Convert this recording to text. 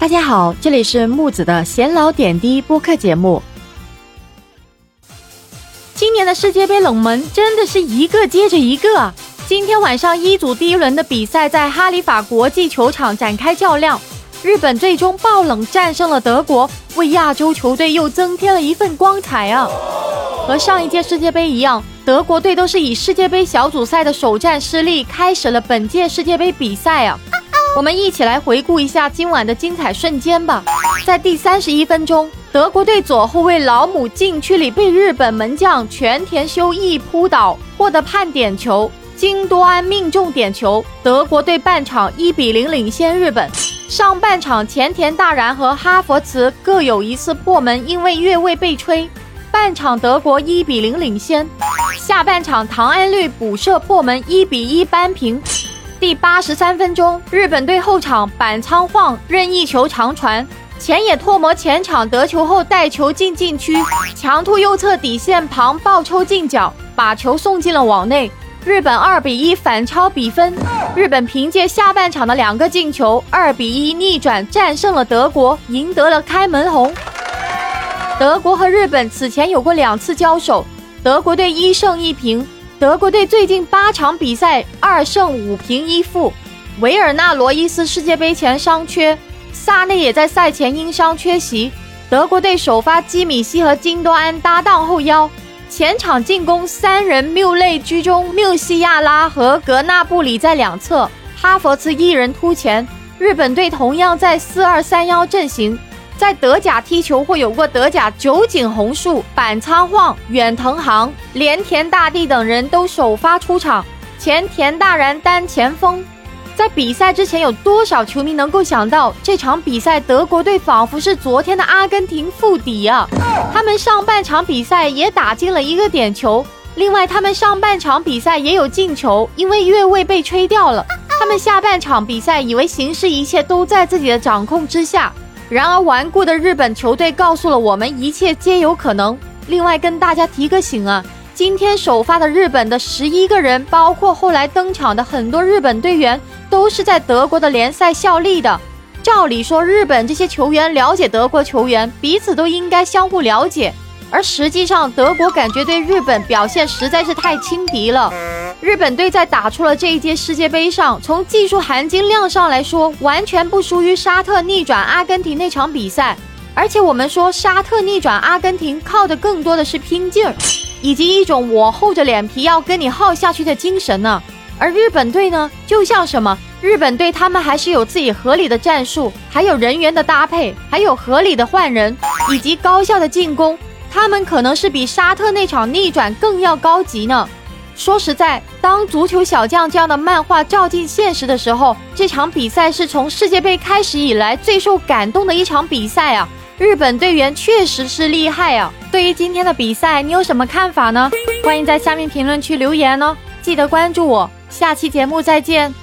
大家好，这里是木子的闲聊点滴播客节目。今年的世界杯冷门真的是一个接着一个啊。今天晚上一组第一轮的比赛在哈利法国际球场展开较量，日本最终爆冷战胜了德国，为亚洲球队又增添了一份光彩啊！和上一届世界杯一样，德国队都是以世界杯小组赛的首战失利开始了本届世界杯比赛啊。我们一起来回顾一下今晚的精彩瞬间吧。在第三十一分钟，德国队左后卫老姆禁区里被日本门将全田修一扑倒，获得判点球。金多安命中点球，德国队半场一比零领先日本。上半场前田大然和哈佛茨各有一次破门，因为越位被吹。半场德国一比零领先。下半场唐安绿补射破门，一比一扳平。第八十三分钟，日本队后场板仓晃任意球长传，前野拓磨前场得球后带球进禁区，强突右侧底线旁爆抽近角，把球送进了网内。日本二比一反超比分。日本凭借下半场的两个进球，二比一逆转战胜了德国，赢得了开门红。德国和日本此前有过两次交手，德国队一胜一平。德国队最近八场比赛二胜五平一负，维尔纳罗伊斯世界杯前伤缺，萨内也在赛前因伤缺席。德国队首发基米希和金多安搭档后腰，前场进攻三人缪内居中，缪西亚拉和格纳布里在两侧，哈弗茨一人突前。日本队同样在四二三幺阵型。在德甲踢球或有过德甲酒井宏树、板仓晃、远藤航、连田大地等人都首发出场，前田大然担前锋。在比赛之前，有多少球迷能够想到这场比赛德国队仿佛是昨天的阿根廷附底啊？他们上半场比赛也打进了一个点球，另外他们上半场比赛也有进球，因为越位被吹掉了。他们下半场比赛以为形势一切都在自己的掌控之下。然而，顽固的日本球队告诉了我们，一切皆有可能。另外，跟大家提个醒啊，今天首发的日本的十一个人，包括后来登场的很多日本队员，都是在德国的联赛效力的。照理说，日本这些球员了解德国球员，彼此都应该相互了解。而实际上，德国感觉对日本表现实在是太轻敌了。日本队在打出了这一届世界杯上，从技术含金量上来说，完全不输于沙特逆转阿根廷那场比赛。而且我们说，沙特逆转阿根廷靠的更多的是拼劲儿，以及一种我厚着脸皮要跟你耗下去的精神呢。而日本队呢，就像什么？日本队他们还是有自己合理的战术，还有人员的搭配，还有合理的换人，以及高效的进攻。他们可能是比沙特那场逆转更要高级呢。说实在，当足球小将这样的漫画照进现实的时候，这场比赛是从世界杯开始以来最受感动的一场比赛啊！日本队员确实是厉害啊！对于今天的比赛，你有什么看法呢？欢迎在下面评论区留言哦！记得关注我，下期节目再见。